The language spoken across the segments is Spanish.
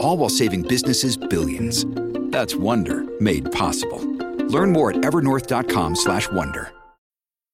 All while saving businesses billions. That's Wonder made possible. Learn more at evernorth.com/wonder.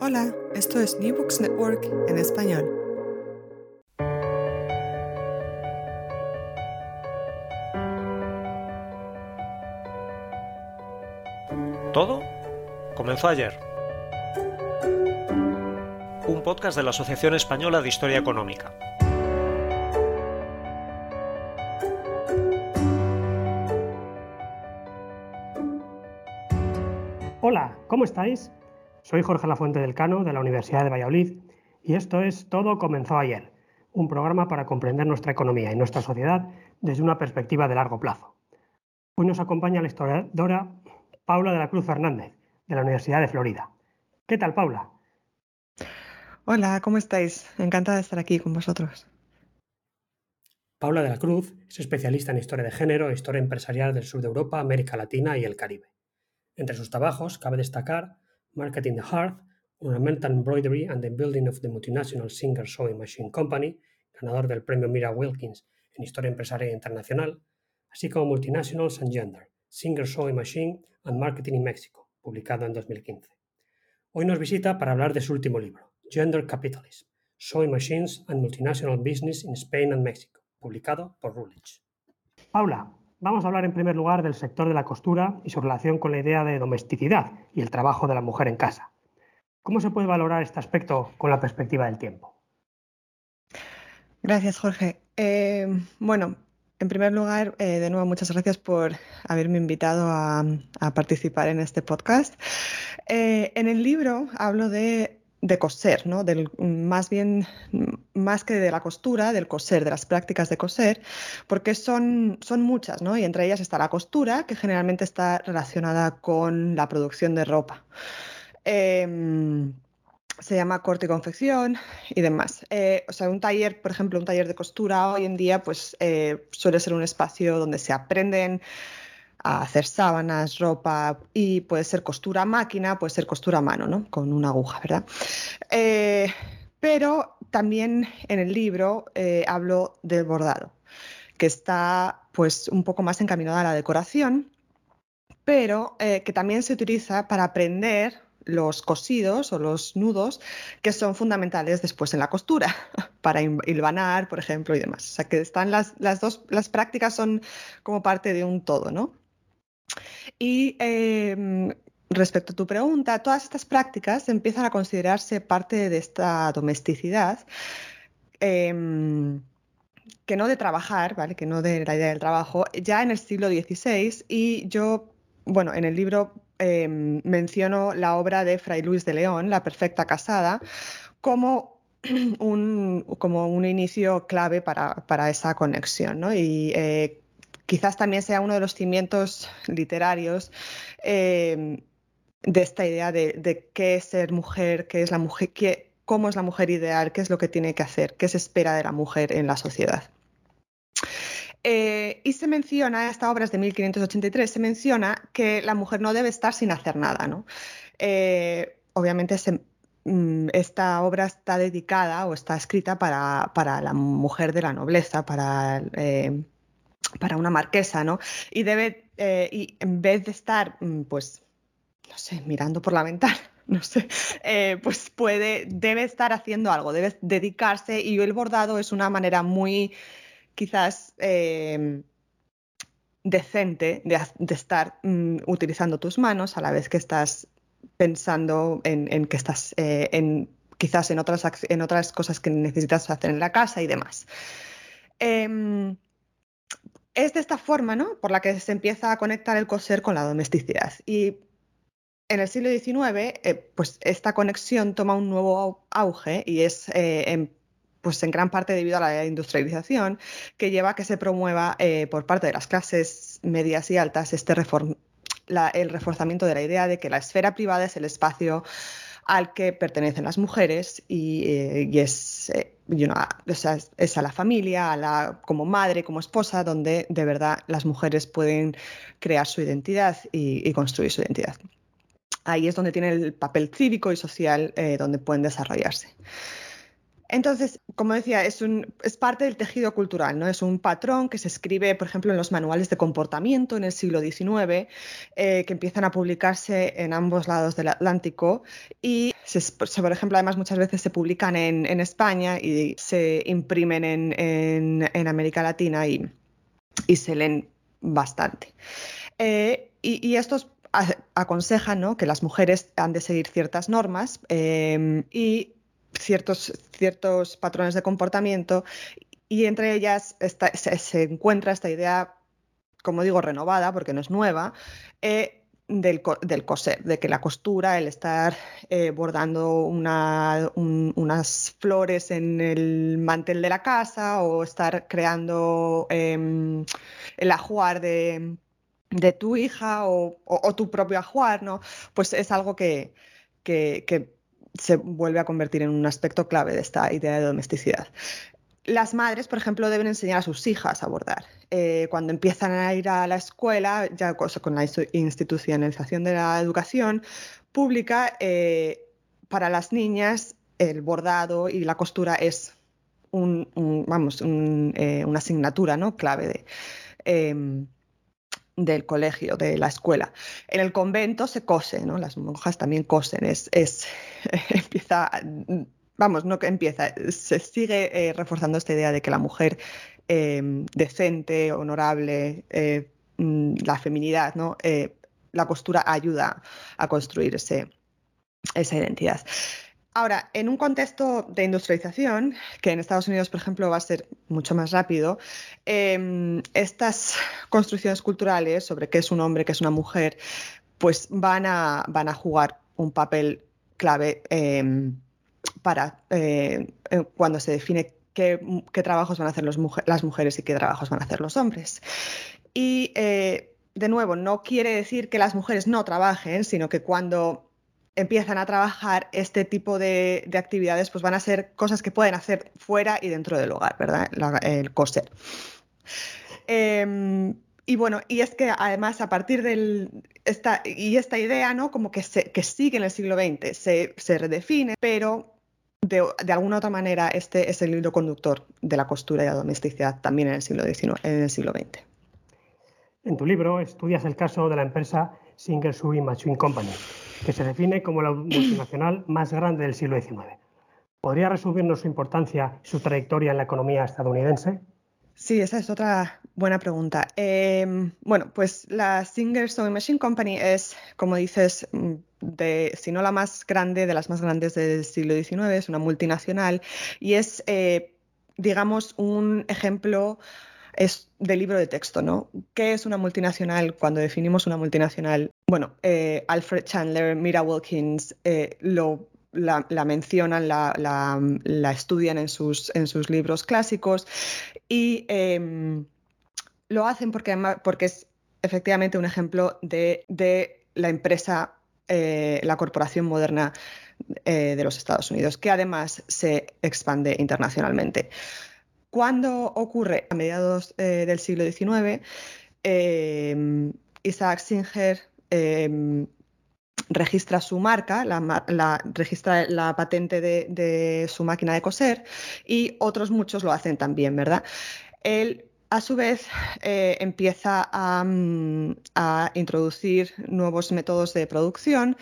Hola, esto es New Books Network en español. Todo comenzó ayer. Un podcast de la Asociación Española de Historia Económica. Hola, ¿cómo estáis? Soy Jorge Lafuente del Cano de la Universidad de Valladolid y esto es Todo comenzó ayer, un programa para comprender nuestra economía y nuestra sociedad desde una perspectiva de largo plazo. Hoy nos acompaña la historiadora Paula de la Cruz Fernández de la Universidad de Florida. ¿Qué tal, Paula? Hola, ¿cómo estáis? Encantada de estar aquí con vosotros. Paula de la Cruz es especialista en historia de género e historia empresarial del sur de Europa, América Latina y el Caribe. Entre sus trabajos cabe destacar Marketing the Hearth, Ornamental Embroidery and the Building of the Multinational Singer Sewing Machine Company, ganador del premio Mira Wilkins en Historia Empresarial Internacional, así como Multinationals and Gender, Singer Sewing Machine and Marketing in Mexico, publicado en 2015. Hoy nos visita para hablar de su último libro, Gender Capitalism, Sewing Machines and Multinational Business in Spain and Mexico, publicado por Rulich. Paula, Vamos a hablar en primer lugar del sector de la costura y su relación con la idea de domesticidad y el trabajo de la mujer en casa. ¿Cómo se puede valorar este aspecto con la perspectiva del tiempo? Gracias, Jorge. Eh, bueno, en primer lugar, eh, de nuevo, muchas gracias por haberme invitado a, participar en este podcast. Eh, en el libro hablo de de coser, ¿no? Del, más bien, más que de la costura, del coser, de las prácticas de coser, porque son, son muchas, ¿no? Y entre ellas está la costura, que generalmente está relacionada con la producción de ropa. Em, se llama corte y confección y demás. Eh, o sea, un taller, por ejemplo, un taller de costura hoy en día, pues eh, suele ser un espacio donde se aprenden a hacer sábanas, ropa y puede ser costura máquina, puede ser costura a mano, ¿no? Con una aguja, ¿verdad? Eh, pero también en el libro eh, hablo del bordado, que está pues un poco más encaminado a la decoración, pero eh, que también se utiliza para aprender los cosidos o los nudos que son fundamentales después en la costura, para hilvanar, por ejemplo, y demás. O sea que están las, las dos, las prácticas son como parte de un todo, ¿no? Y em, respecto a tu pregunta, todas estas prácticas empiezan a considerarse parte de esta domesticidad. Em, que no de trabajar, ¿vale? Que no de la idea del trabajo, ya en el siglo XVI y yo, bueno, en el libro em, menciono la obra de Fray Luis de León, La Perfecta Casada, como un, como un inicio clave para, esa conexión, ¿no? Y eh, quizás también sea uno de los cimientos literarios eh, de esta idea de, qué es ser mujer, qué es la mujer, cómo es la mujer ideal, qué es lo que tiene que hacer, qué se espera de la mujer en la sociedad. Eh, y se menciona, esta obra es de 1583, se menciona que la mujer no debe estar sin hacer nada. ¿no? Eh, obviamente mm, esta obra está dedicada o está escrita para, la mujer de la nobleza, para, eh, para una marquesa, ¿no? Y debe, eh, y en vez de estar, mm, pues, no sé, mirando por la ventana, no sé, eh, pues puede, debe estar haciendo algo, debe dedicarse y el bordado es una manera muy, quizás, decente de, estar mm, utilizando tus manos a la vez que estás pensando en, que estás eh, en, quizás en otras, en otras cosas que necesitas hacer en la casa y demás. Em, es de esta forma, ¿no? Por la que se empieza a conectar el coser con la domesticidad. Y en el siglo XIX, eh, pues esta conexión toma un nuevo auge y es eh, en pues en gran parte debido a la industrialización, que lleva a que se promueva eh, por parte de las clases medias y altas este el reforzamiento de la idea de que la esfera privada es el espacio al que pertenecen las mujeres y, eh, es, eh, es, a la familia, a la, como madre, como esposa, donde de verdad las mujeres pueden crear su identidad y, construir su identidad. Ahí es donde tiene el papel cívico y social donde pueden desarrollarse. Entonces, como decía, es, parte del tejido cultural, ¿no? Es un patrón que se escribe, por ejemplo, en los manuales de comportamiento en el siglo XIX, eh, que empiezan a publicarse en ambos lados del Atlántico y, por ejemplo, además muchas veces se publican en, España y se imprimen en, América Latina y, se leen bastante. Eh, y, estos aconsejan que las mujeres han de seguir ciertas normas eh, y ciertos, ciertos patrones de comportamiento y entre ellas se, encuentra esta idea, como digo, renovada, porque no es nueva, eh, del, del, coser, de que la costura, el estar eh, bordando unas flores en el mantel de la casa o estar creando em, el ajuar de, tu hija o, tu propio ajuar, ¿no? Pues es algo que, que se vuelve a convertir en un aspecto clave de esta idea de domesticidad. Las madres, por ejemplo, deben enseñar a sus hijas a bordar. Eh, cuando empiezan a ir a la escuela, ya con la institucionalización de la educación pública, eh, para las niñas el bordado y la costura es un, vamos, eh, una asignatura ¿no? clave de, em, del colegio, de la escuela. En el convento se cose, ¿no? Las monjas también cosen, es, es empieza, vamos, no que empieza, se sigue eh, reforzando esta idea de que la mujer em, decente, honorable, eh, mm, la feminidad, ¿no? Eh, la costura ayuda a construir ese, esa identidad. Ahora, en un contexto de industrialización, que en Estados Unidos, por ejemplo, va a ser mucho más rápido, em, estas construcciones culturales sobre qué es un hombre, qué es una mujer, pues van a, van a jugar un papel clave em, para eh, eh, cuando se define qué, trabajos van a hacer las mujeres y qué trabajos van a hacer los hombres. Y, eh, de nuevo, no quiere decir que las mujeres no trabajen, sino que cuando empiezan a trabajar este tipo de, actividades, pues van a ser cosas que pueden hacer fuera y dentro del hogar, ¿verdad? el coser. Em, y bueno, y es que además a partir de esta, y esta idea, ¿no? Como que, se, que sigue en el siglo XX, se, redefine, pero de, alguna otra manera este es el hilo conductor de la costura y la domesticidad también en el siglo XIX, en el siglo XX. En tu libro estudias el caso de la empresa Singer Sewing Machine Company, que se define como la multinacional más grande del siglo XIX. ¿Podría resumirnos su importancia y su trayectoria en la economía estadounidense? Sí, esa es otra buena pregunta. Em, bueno, pues la Singer Sewing Machine Company es, como dices, mm, de, si no la más grande, de las más grandes del siglo XIX, es una multinacional y es, eh, digamos, un ejemplo es de libro de texto, ¿no? ¿Qué es una multinacional? Cuando definimos una multinacional, bueno, eh, Alfred Chandler, Mira Wilkins eh, lo, la, mencionan, la, estudian en sus, en sus, libros clásicos y em, lo hacen porque, porque es efectivamente un ejemplo de, la empresa, eh, la corporación moderna de los Estados Unidos, que además se expande internacionalmente. ¿Cuándo ocurre? A mediados eh, del siglo XIX, eh, Isaac Singer eh, registra su marca, registra la patente de, su máquina de coser y otros muchos lo hacen también, ¿verdad? A su vez, eh, empieza mm, a, introducir nuevos métodos de producción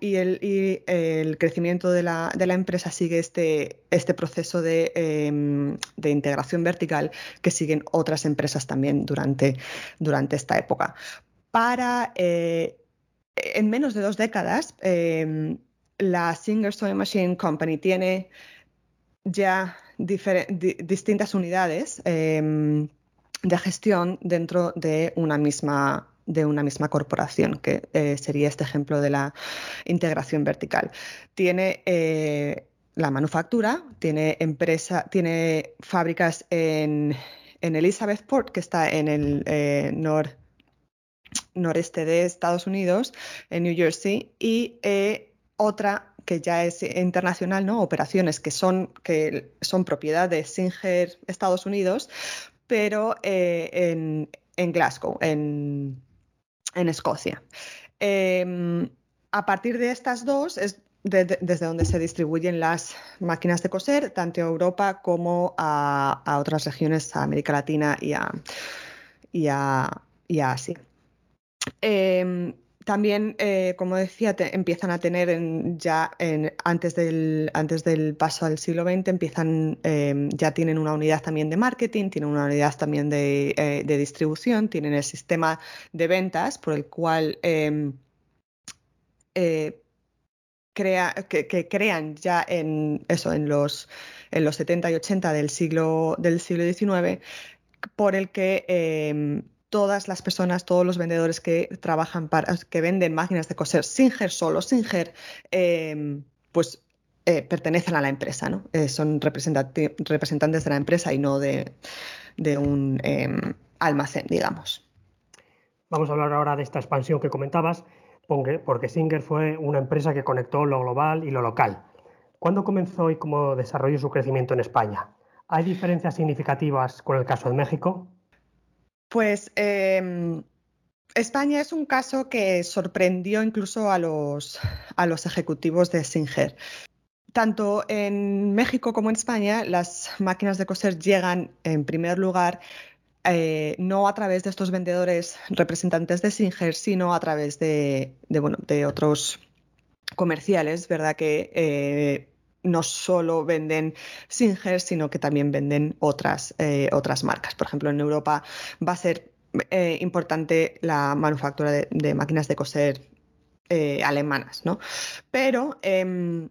y el, crecimiento de la, empresa sigue este, este proceso em, de, integración vertical que siguen otras empresas también durante, esta época. Para, eh, en menos de dos décadas, em, la Singer Sewing Machine Company tiene ya distintas unidades em, de gestión dentro de una misma de una misma corporación, que eh, sería este ejemplo de la integración vertical. Tiene eh, la manufactura, tiene empresa, tiene fábricas en, en Elizabethport, que está en el eh, noreste de Estados Unidos, en New Jersey, y otra que ya es internacional, ¿no? Operaciones que son, que son propiedad de Singer Estados Unidos, pero eh, en, Glasgow, en, Escocia. Em, a partir de estas dos es desde donde se distribuyen las máquinas de coser, tanto a Europa como a, otras regiones, a América Latina y a, y y a Asia. Em, también, eh, como decía, empiezan a tener ya antes, del, antes del paso al siglo XX, empiezan, em, ya tienen una unidad también de marketing, tienen una unidad también de, eh, distribución, tienen el sistema de ventas por el cual eh, crea, que, crean ya en eso, en los, en los 70 y 80 del siglo, del siglo XIX, por el que todas las personas, todos los vendedores que trabajan para, que venden máquinas de coser Singer solo, Singer, em, pues eh, pertenecen a la empresa, ¿no? Eh, son representantes de la empresa y no de, un em, almacén, digamos. Vamos a hablar ahora de esta expansión que comentabas, porque Singer fue una empresa que conectó lo global y lo local. ¿Cuándo comenzó y cómo desarrolló su crecimiento en España? ¿Hay diferencias significativas con el caso de México? Pues em, España es un caso que sorprendió incluso a los, a los ejecutivos de Singer. Tanto en México como en España, las máquinas de coser llegan en primer lugar eh, no a través de estos vendedores representantes de Singer, sino a través de, de, otros comerciales, ¿verdad? Que eh, no solo venden Singer, sino que también venden otras, eh, otras marcas. Por ejemplo, en Europa va a ser eh, importante la manufactura de, máquinas de coser eh, alemanas, ¿no? Pero, em,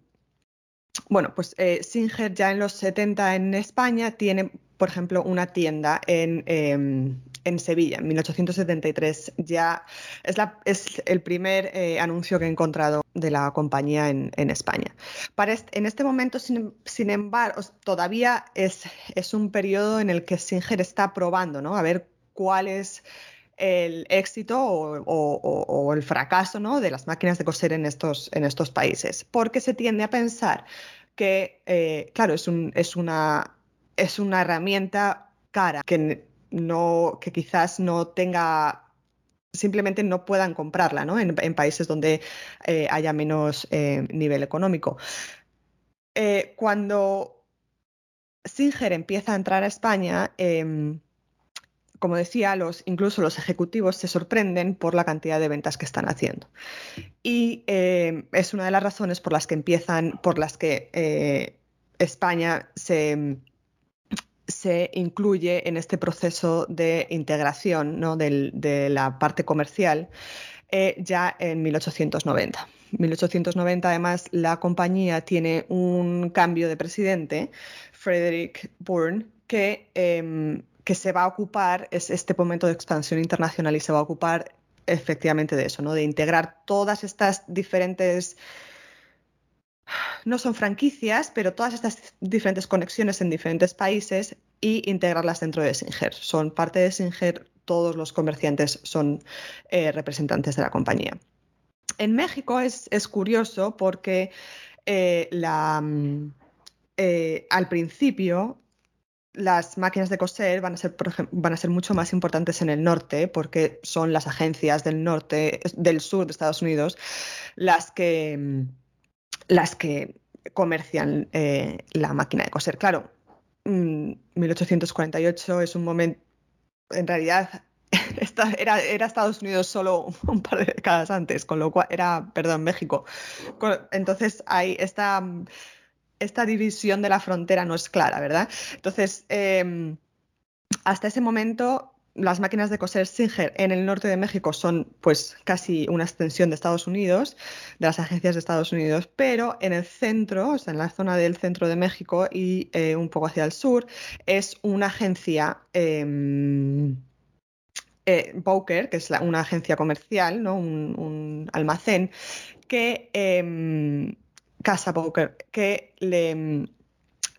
bueno, pues Singer ya en los 70 en España tiene, por ejemplo, una tienda en em, en Sevilla, en 1873. Ya es, la, es el primer eh, anuncio que he encontrado de la compañía en, España. Para en este momento, sin, embargo, todavía es, es, un periodo en el que Singer está probando, ¿no? A ver cuál es el éxito o, el fracaso ¿no? de las máquinas de coser en estos, en estos países, porque se tiende a pensar que, eh, claro, es, un, es, una, es una herramienta cara que no, que quizás no tenga simplemente no puedan comprarla ¿no? en, países donde eh, haya menos eh, nivel económico. Cuando Singer empieza a entrar a España, em, como decía, incluso los ejecutivos se sorprenden por la cantidad de ventas que están haciendo. Y em, es una de las razones por las que empiezan, por las que España se se incluye en este proceso de integración de la parte comercial eh, ya en 1890. 1890 además la compañía tiene un cambio de presidente, Frederick Bourne, que, em, que se va a ocupar, es este momento de expansión internacional y se va a ocupar efectivamente de eso, ¿no? de integrar todas estas diferentes no son franquicias, pero todas estas diferentes conexiones en diferentes países y integrarlas dentro de Singer. Son parte de Singer, todos los comerciantes son eh, representantes de la compañía. En México es, curioso porque eh, mm, eh, al principio las máquinas de coser van a ser, van a ser mucho más importantes en el norte porque son las agencias del norte, del sur de Estados Unidos, las que, las que comercian eh, la máquina de coser. Claro, 1848 mm, es un momento, en realidad era, era, Estados Unidos solo un par de décadas antes, con lo cual era, perdón, México. Entonces hay esta esta división de la frontera no es clara, ¿verdad? Entonces, em, hasta ese momento, las máquinas de coser Singer en el norte de México son pues casi una extensión de Estados Unidos, de las agencias de Estados Unidos, pero en el centro, o sea, en la zona del centro de México y eh, un poco hacia el sur, es una agencia... Eh, que es una agencia comercial, ¿no? un, almacén, que em, Casa Poker, que le,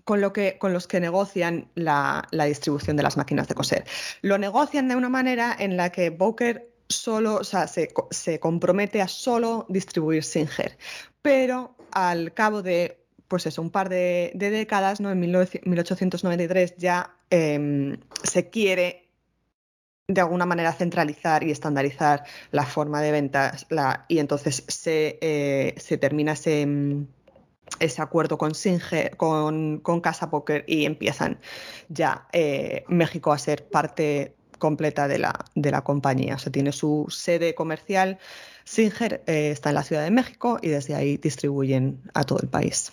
con, lo que, con los que negocian la, distribución de las máquinas de coser. Lo negocian de una manera en la que Boker solo, o sea, se, compromete a solo distribuir Singer, pero al cabo de pues eso, un par de, décadas, ¿no? en 1893 ya em, se quiere de alguna manera centralizar y estandarizar la forma de ventas y entonces se, eh, se termina ese, mm, ese, acuerdo con, con, con, Casa Poker y empiezan ya eh, México a ser parte completa de la, de la compañía. O sea, tiene su sede comercial. Singer eh, está en la Ciudad de México y desde ahí distribuyen a todo el país.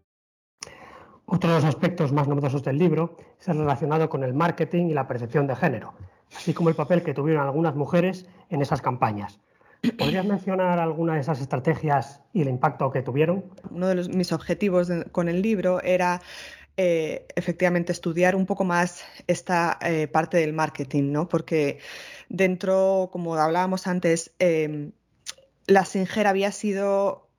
Otro de los aspectos más novedosos del libro es el relacionado con el marketing y la percepción de género, así como el papel que tuvieron algunas mujeres en esas campañas. ¿Podrías mencionar alguna de esas estrategias y el impacto que tuvieron? Uno de mis objetivos con el libro era eh, efectivamente estudiar un poco más esta eh, parte del marketing, ¿no? Porque dentro, como hablábamos antes, eh, la Singer había sido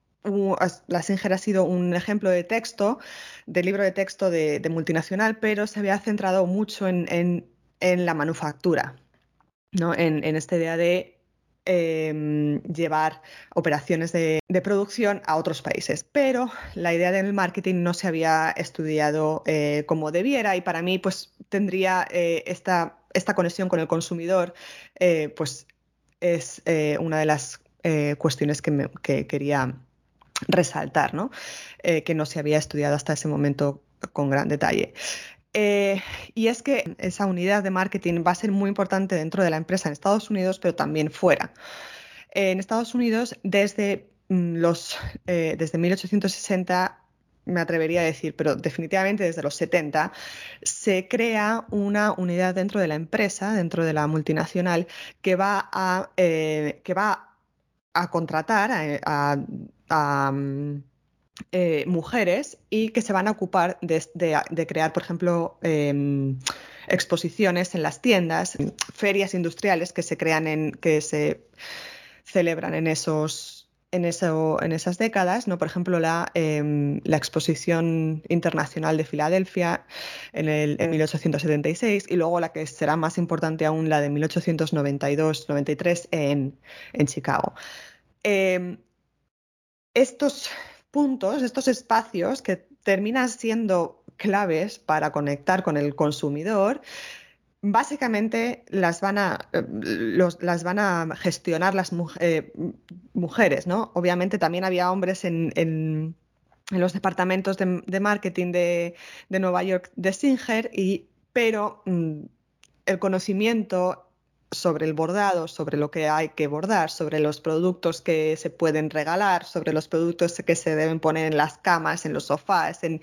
la Singer ha sido un ejemplo de texto, de libro de texto de, multinacional, pero se había centrado mucho en, la manufactura, ¿no? en, esta idea de em, llevar operaciones de, producción a otros países. Pero la idea del marketing no se había estudiado eh, como debiera y para mí pues tendría eh, esta, esta, conexión con el consumidor, eh, pues es una de las cuestiones que, que quería resaltar, ¿no? Eh, que no se había estudiado hasta ese momento con gran detalle. Eh, y es que esa unidad de marketing va a ser muy importante dentro de la empresa en Estados Unidos, pero también fuera. en Estados Unidos, desde, mm, los, eh, desde 1860, me atrevería a decir, pero definitivamente desde los 70, se crea una unidad dentro de la empresa, dentro de la multinacional, que va a, que va a contratar a Mm, eh, mujeres y que se van a ocupar de, crear, por ejemplo, em, exposiciones en las tiendas, ferias industriales que se crean en, que se celebran en esos en, eso, en esas décadas, ¿no? por ejemplo, la, em, la Exposición Internacional de Filadelfia en, el, en 1876 y luego la que será más importante aún, la de 1892-93 en, en Chicago. Em, estos puntos, estos espacios que terminan siendo claves para conectar con el consumidor, básicamente las van a, eh, las van a gestionar las eh, mujeres, ¿no? Obviamente también había hombres en, los departamentos de, marketing de, Nueva York de Singer, y, pero mm, el conocimiento sobre el bordado, sobre lo que hay que bordar, sobre los productos que se pueden regalar, sobre los productos que se deben poner en las camas, en los sofás, en,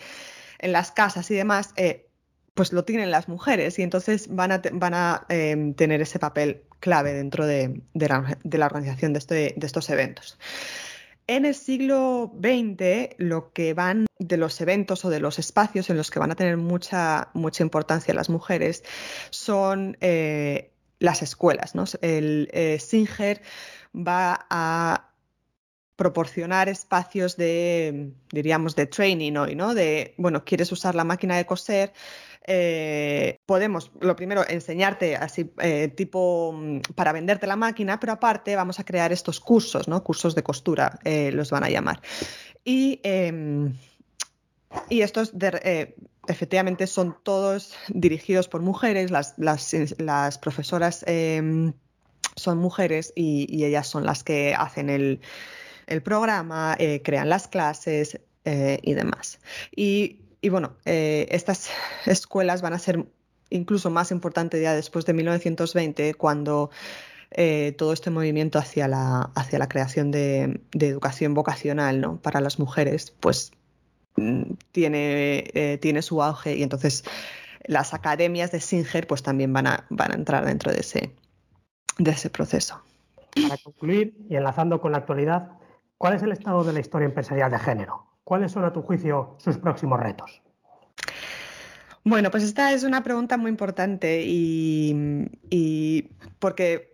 las casas y demás, eh, pues lo tienen las mujeres y entonces van a, van a em, tener ese papel clave dentro de, la, organización de, este, de estos eventos. En el siglo XX, lo que van de los eventos o de los espacios en los que van a tener mucha, mucha importancia las mujeres son eh, las escuelas. ¿no? El eh, Singer va a proporcionar espacios de, diríamos, de training hoy, ¿no? De, bueno, quieres usar la máquina de coser, eh, podemos, lo primero, enseñarte así, eh, tipo, mm, para venderte la máquina, pero aparte vamos a crear estos cursos, ¿no? Cursos de costura, los van a llamar. Y, em, y estos, efectivamente, son todos dirigidos por mujeres, las, las, profesoras em, son mujeres y, ellas son las que hacen el, el programa, crean las clases y demás. Y y bueno, eh, estas escuelas van a ser incluso más importantes ya después de 1920, cuando eh, todo este movimiento hacia la, hacia la creación de, educación vocacional ¿no? para las mujeres, pues tiene, eh, tiene su auge y entonces las academias de Singer pues también van a, van a entrar dentro de ese, de ese proceso. Para concluir y enlazando con la actualidad, ¿cuál es el estado de la historia empresarial de género? ¿Cuáles son, a tu juicio, sus próximos retos? Bueno, pues esta es una pregunta muy importante y, porque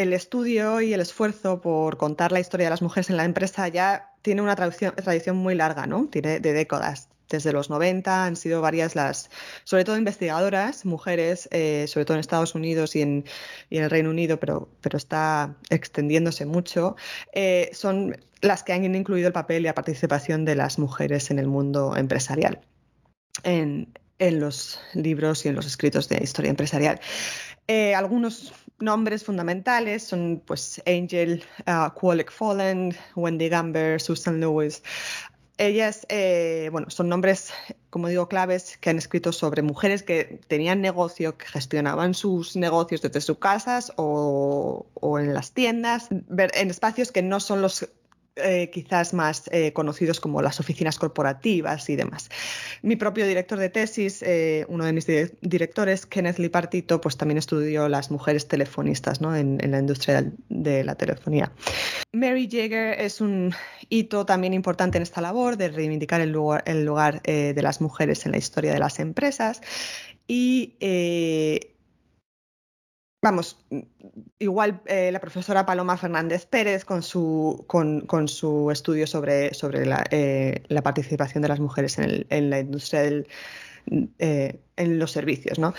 el estudio y el esfuerzo por contar la historia de las mujeres en la empresa ya tiene una tradición, muy larga, ¿no? Tiene de décadas. Desde los 90 han sido varias las, sobre todo investigadoras, mujeres, eh, sobre todo en Estados Unidos y en, el Reino Unido, pero, está extendiéndose mucho. Eh, son las que han incluido el papel y la participación de las mujeres en el mundo empresarial, en, los libros y en los escritos de historia empresarial. Eh, algunos nombres fundamentales son pues Angel uh, Fallen, Wendy Gamber, Susan Lewis. Ellas, eh, bueno, son nombres, como digo, claves que han escrito sobre mujeres que tenían negocio, que gestionaban sus negocios desde sus casas o, o en las tiendas, en espacios que no son los eh, quizás más eh, conocidos como las oficinas corporativas y demás. Mi propio director de tesis, eh, uno de mis directores, Kenneth Lipartito, pues también estudió las mujeres telefonistas en, la industria de la telefonía. Mary Jagger es un hito también importante en esta labor de reivindicar el lugar, el lugar de las mujeres en la historia de las empresas y vamos, igual eh, la profesora Paloma Fernández Pérez con su, con, su estudio sobre, sobre eh, la, participación de las mujeres en, la industria del, eh, en los servicios, ¿no?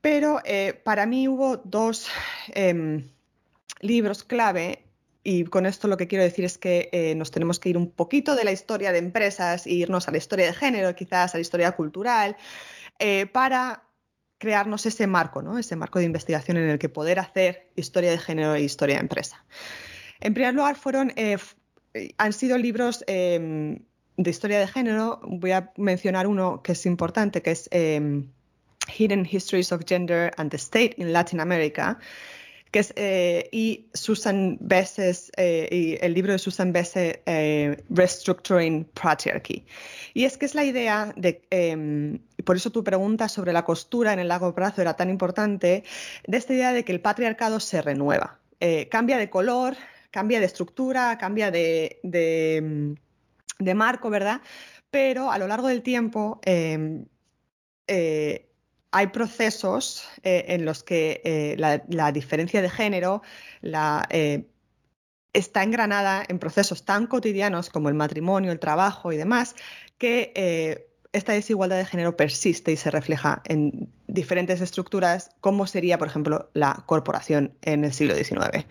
Pero para mí hubo dos em, libros clave y con esto lo que quiero decir es que nos tenemos que ir un poquito de la historia de empresas e irnos a la historia de género, quizás a la historia cultural, para crearnos ese marco, ¿no? ese marco de investigación en el que poder hacer historia de género e historia de empresa. En primer lugar, fueron, eh, han sido libros em, de historia de género. Voy a mencionar uno que es importante, que es em, Hidden Histories of Gender and the State in Latin America, que es, eh, y Susan Besses, eh, y el libro de Susan Besse, eh, Restructuring Patriarchy. Y es que es la idea de, em, y por eso tu pregunta sobre la costura en el largo plazo era tan importante, de esta idea de que el patriarcado se renueva, cambia de color, cambia de estructura, cambia de, de, de marco, ¿verdad? Pero a lo largo del tiempo em, hay procesos eh, en los que eh, la, diferencia de género eh, está engranada en procesos tan cotidianos como el matrimonio, el trabajo y demás, que esta desigualdad de género persiste y se refleja en diferentes estructuras, como sería, por ejemplo, la corporación en el siglo XIX.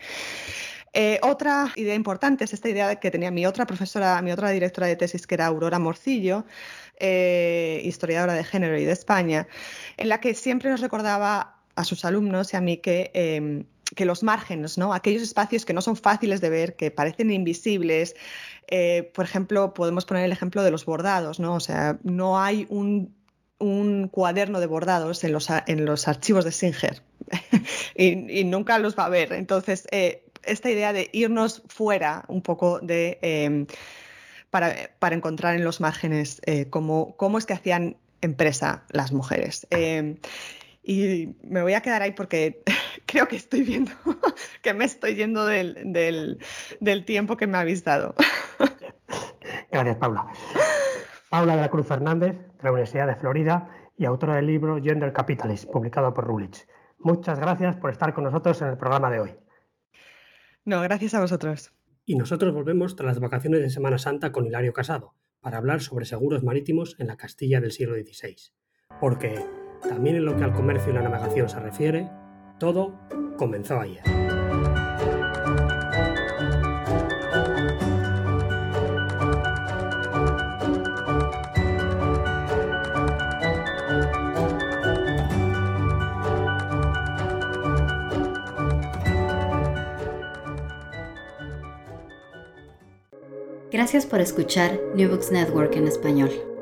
Otra idea importante es esta idea que tenía mi otra profesora, mi otra directora de tesis, que era Aurora Morcillo, eh, historiadora de género y de España, en la que siempre nos recordaba a sus alumnos y a mí que, em, que los márgenes, ¿no? aquellos espacios que no son fáciles de ver, que parecen invisibles, eh, por ejemplo, podemos poner el ejemplo de los bordados, ¿no? o sea, no hay un cuaderno de bordados en los, archivos de Singer y, nunca los va a ver. Entonces, eh, esta idea de irnos fuera un poco de, em, para, encontrar en los márgenes eh, cómo, es que hacían empresa las mujeres. Eh, y me voy a quedar ahí porque creo que estoy viendo que me estoy yendo del, tiempo que me habéis dado. Gracias, Paula. Paula de la Cruz Fernández, de la Universidad de Florida y autora del libro Gender Capitalist, publicado por Rulich. Muchas gracias por estar con nosotros en el programa de hoy. No, gracias a vosotros. Y nosotros volvemos tras las vacaciones de Semana Santa con Hilario Casado para hablar sobre seguros marítimos en la Castilla del siglo XVI. Porque, también en lo que al comercio y la navegación se refiere, todo comenzó ayer. Gracias por escuchar New Books Network en español.